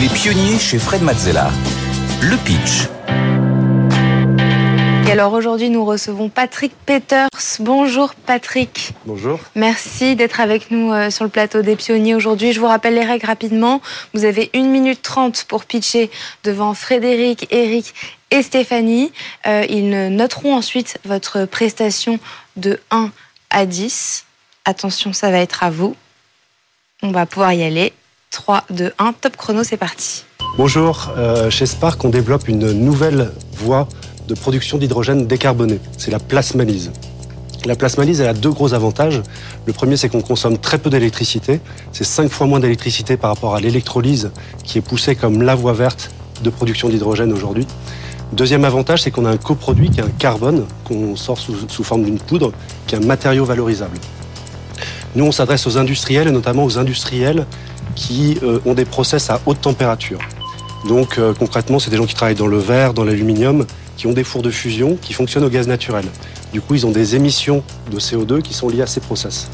Les pionniers chez Fred Mazzella. Le pitch. Et alors aujourd'hui, nous recevons Patrick Peters. Bonjour Patrick. Bonjour. Merci d'être avec nous euh, sur le plateau des pionniers aujourd'hui. Je vous rappelle les règles rapidement. Vous avez 1 minute 30 pour pitcher devant Frédéric, Eric et Stéphanie. Euh, ils noteront ensuite votre prestation de 1 à 10. Attention, ça va être à vous. On va pouvoir y aller. 3, 2, 1, top chrono, c'est parti. Bonjour, euh, chez Spark, on développe une nouvelle voie de production d'hydrogène décarboné. C'est la plasmalyse. La plasmalyse, elle a deux gros avantages. Le premier, c'est qu'on consomme très peu d'électricité. C'est cinq fois moins d'électricité par rapport à l'électrolyse, qui est poussée comme la voie verte de production d'hydrogène aujourd'hui. Deuxième avantage, c'est qu'on a un coproduit qui est un carbone qu'on sort sous, sous forme d'une poudre, qui est un matériau valorisable. Nous, on s'adresse aux industriels et notamment aux industriels qui euh, ont des process à haute température. Donc euh, concrètement, c'est des gens qui travaillent dans le verre, dans l'aluminium, qui ont des fours de fusion, qui fonctionnent au gaz naturel. Du coup, ils ont des émissions de CO2 qui sont liées à ces process.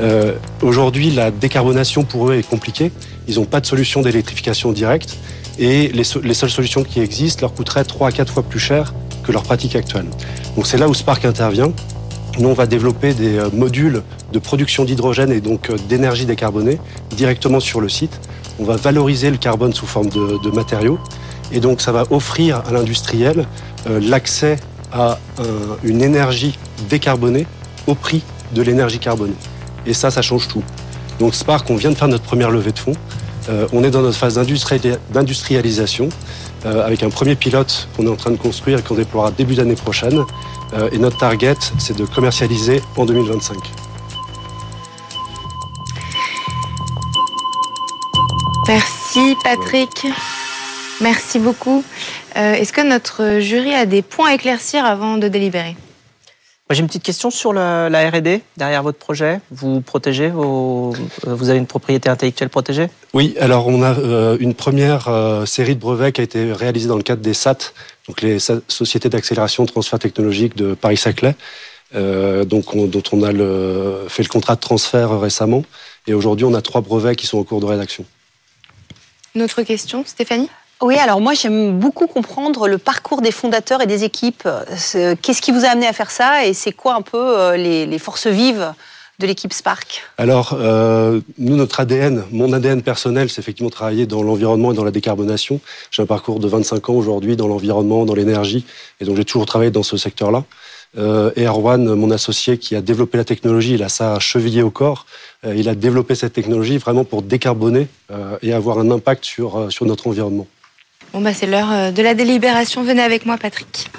Euh, Aujourd'hui, la décarbonation pour eux est compliquée. Ils n'ont pas de solution d'électrification directe et les, les, seules solutions qui existent leur coûteraient 3 à 4 fois plus cher que leur pratique actuelle. Donc c'est là où Spark intervient. Nous, on va développer des modules de production d'hydrogène et donc d'énergie décarbonée directement sur le site. On va valoriser le carbone sous forme de, matériaux et donc ça va offrir à l'industriel euh, l'accès à un, une énergie décarbonée au prix de l'énergie carbonée. Et ça, ça change tout. Donc Spark, on vient de faire notre première levée de fonds. Euh, on est dans notre phase d'industrialisation euh, avec un premier pilote qu'on est en train de construire et qu'on déploiera début d'année prochaine. Euh, et notre target, c'est de commercialiser en 2025. Merci Patrick. Merci beaucoup. Euh, Est-ce que notre jury a des points à éclaircir avant de délibérer? J'ai une petite question sur la, la R&D derrière votre projet. Vous protégez vos, euh, vous avez une propriété intellectuelle protégée? Oui, alors on a euh, une première euh, série de brevets qui a été réalisée dans le cadre des SAT, donc les sociétés d'accélération de transfert technologique de Paris-Saclay, euh, donc on, dont on a le, fait le contrat de transfert récemment. Et aujourd'hui, on a trois brevets qui sont en cours de rédaction. Une autre question, Stéphanie? Oui, alors moi j'aime beaucoup comprendre le parcours des fondateurs et des équipes. Qu'est-ce qui vous a amené à faire ça et c'est quoi un peu les, les, forces vives de l'équipe Spark? Alors, euh, nous, notre ADN, mon ADN personnel, c'est effectivement travailler dans l'environnement et dans la décarbonation. J'ai un parcours de 25 ans aujourd'hui dans l'environnement, dans l'énergie, et donc j'ai toujours travaillé dans ce secteur-là. Euh, et Erwan, mon associé qui a développé la technologie, il a ça chevillé au corps. Euh, il a développé cette technologie vraiment pour décarboner euh, et avoir un impact sur, sur notre environnement. Bon, bah, c'est l'heure de la délibération. Venez avec moi, Patrick.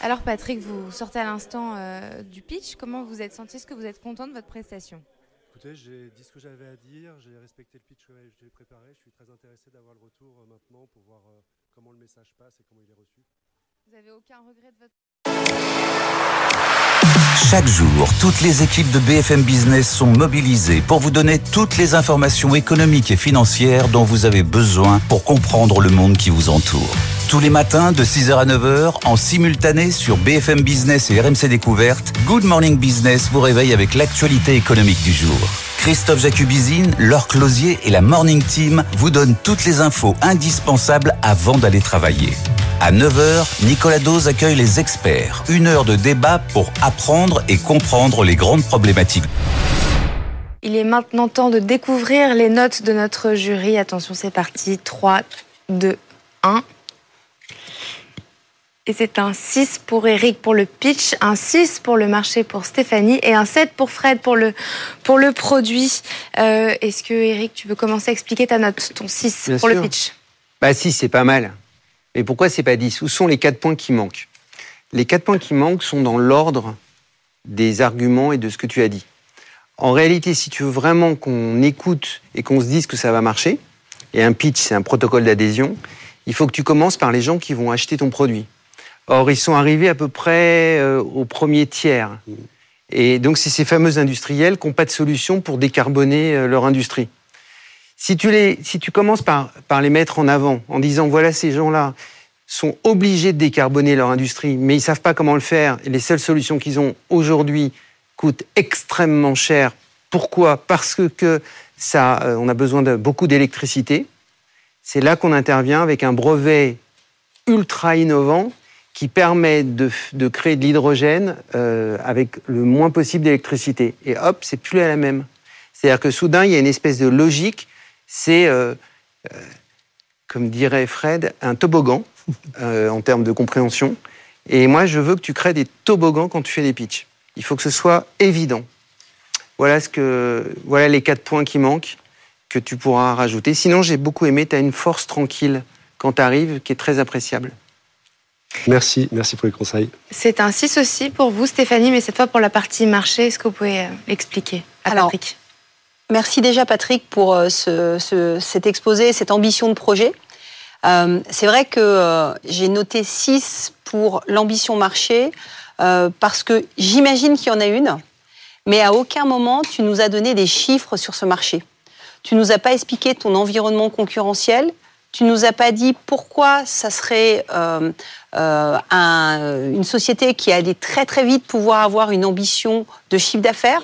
Alors, Patrick, vous sortez à l'instant euh, du pitch. Comment vous êtes senti? Est-ce que vous êtes content de votre prestation? Écoutez, j'ai dit ce que j'avais à dire. J'ai respecté le pitch que j'ai préparé. Je suis très intéressé d'avoir le retour euh, maintenant pour voir euh, comment le message passe et comment il est reçu. Vous avez aucun regret de votre. Chaque jour, toutes les équipes de BFM Business sont mobilisées pour vous donner toutes les informations économiques et financières dont vous avez besoin pour comprendre le monde qui vous entoure. Tous les matins de 6h à 9h en simultané sur BFM Business et RMC Découverte, Good Morning Business vous réveille avec l'actualité économique du jour. Christophe Jacubizine, Laure Closier et la Morning Team vous donnent toutes les infos indispensables avant d'aller travailler. À 9h, Nicolas Dose accueille les experts. Une heure de débat pour apprendre et comprendre les grandes problématiques. Il est maintenant temps de découvrir les notes de notre jury. Attention, c'est parti. 3, 2, 1. Et c'est un 6 pour Eric pour le pitch, un 6 pour le marché pour Stéphanie et un 7 pour Fred pour le, pour le produit. Euh, Est-ce que Eric, tu veux commencer à expliquer ta note, ton 6 Bien pour sûr. le pitch? Bah 6, c'est pas mal. Mais pourquoi c'est pas 10 Où sont les 4 points qui manquent? Les 4 points qui manquent sont dans l'ordre des arguments et de ce que tu as dit. En réalité, si tu veux vraiment qu'on écoute et qu'on se dise que ça va marcher, et un pitch, c'est un protocole d'adhésion, il faut que tu commences par les gens qui vont acheter ton produit. Or, ils sont arrivés à peu près euh, au premier tiers. Et donc, c'est ces fameux industriels qui n'ont pas de solution pour décarboner euh, leur industrie. Si tu, les, si tu commences par, par les mettre en avant, en disant voilà, ces gens-là sont obligés de décarboner leur industrie, mais ils ne savent pas comment le faire, les seules solutions qu'ils ont aujourd'hui coûtent extrêmement cher. Pourquoi? Parce que, ça, euh, on a besoin de beaucoup d'électricité. C'est là qu'on intervient avec un brevet ultra innovant qui permet de, créer de l'hydrogène euh, avec le moins possible d'électricité. Et hop, c'est plus la même. C'est-à-dire que soudain, il y a une espèce de logique. C'est, euh, comme dirait Fred, un toboggan en termes de compréhension. Et moi, je veux que tu crées des toboggans quand tu fais des pitchs. Il faut que ce soit évident. Voilà, ce que, voilà les quatre points qui manquent que tu pourras rajouter. Sinon, j'ai beaucoup aimé, tu as une force tranquille quand tu arrives qui est très appréciable. Merci, merci pour les conseils. C'est un 6 aussi pour vous, Stéphanie, mais cette fois pour la partie marché. Est-ce que vous pouvez euh, l'expliquer à Patrick? Merci déjà, Patrick, pour euh, cet exposé, cette ambition de projet. Euh, c'est vrai que j'ai noté 6 pour l'ambition marché, parce que j'imagine qu'il y en a une, mais à aucun moment tu nous as donné des chiffres sur ce marché. Tu nous as pas expliqué ton environnement concurrentiel. Tu nous as pas dit pourquoi ça serait euh, euh, une société qui allait très très vite pouvoir avoir une ambition de chiffre d'affaires.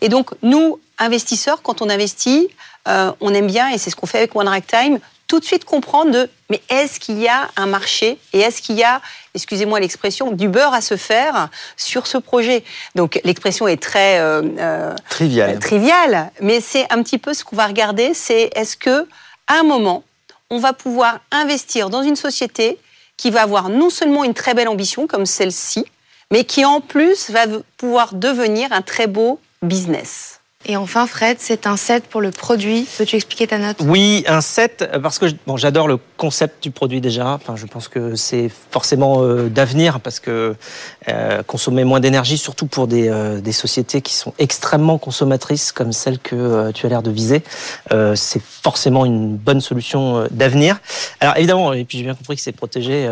Et donc nous, investisseurs, quand on investit, euh, on aime bien, et c'est ce qu'on fait avec One Time, tout de suite comprendre de mais est-ce qu'il y a un marché et est-ce qu'il y a, excusez-moi l'expression, du beurre à se faire sur ce projet? Donc l'expression est très euh, euh, triviale. triviale, mais c'est un petit peu ce qu'on va regarder, c'est est-ce que à un moment on va pouvoir investir dans une société qui va avoir non seulement une très belle ambition comme celle-ci, mais qui en plus va pouvoir devenir un très beau business? Et enfin, Fred, c'est un set pour le produit. Peux-tu expliquer ta note? Oui, un set, parce que bon, j'adore le concept du produit déjà. Enfin, je pense que c'est forcément euh, d'avenir, parce que euh, consommer moins d'énergie, surtout pour des, euh, des, sociétés qui sont extrêmement consommatrices, comme celle que tu as l'air de viser, c'est forcément une bonne solution d'avenir. Alors évidemment, et puis j'ai bien compris que c'est protégé,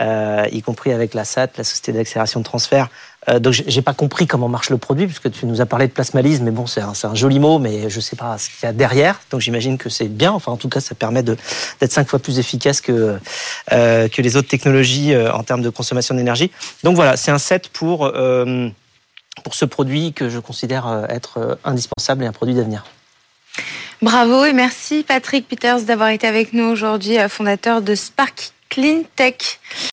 y compris avec la SAT, la Société d'accélération de transfert, euh, donc j'ai pas compris comment marche le produit puisque tu nous as parlé de plasmalise, mais bon c'est un, un, joli mot, mais je sais pas ce qu'il y a derrière. Donc j'imagine que c'est bien. Enfin en tout cas ça permet d'être cinq fois plus efficace que euh, que les autres technologies euh, en termes de consommation d'énergie. Donc voilà, c'est un set pour euh, pour ce produit que je considère être indispensable et un produit d'avenir. Bravo et merci Patrick Peters d'avoir été avec nous aujourd'hui, fondateur de Spark Clean Tech.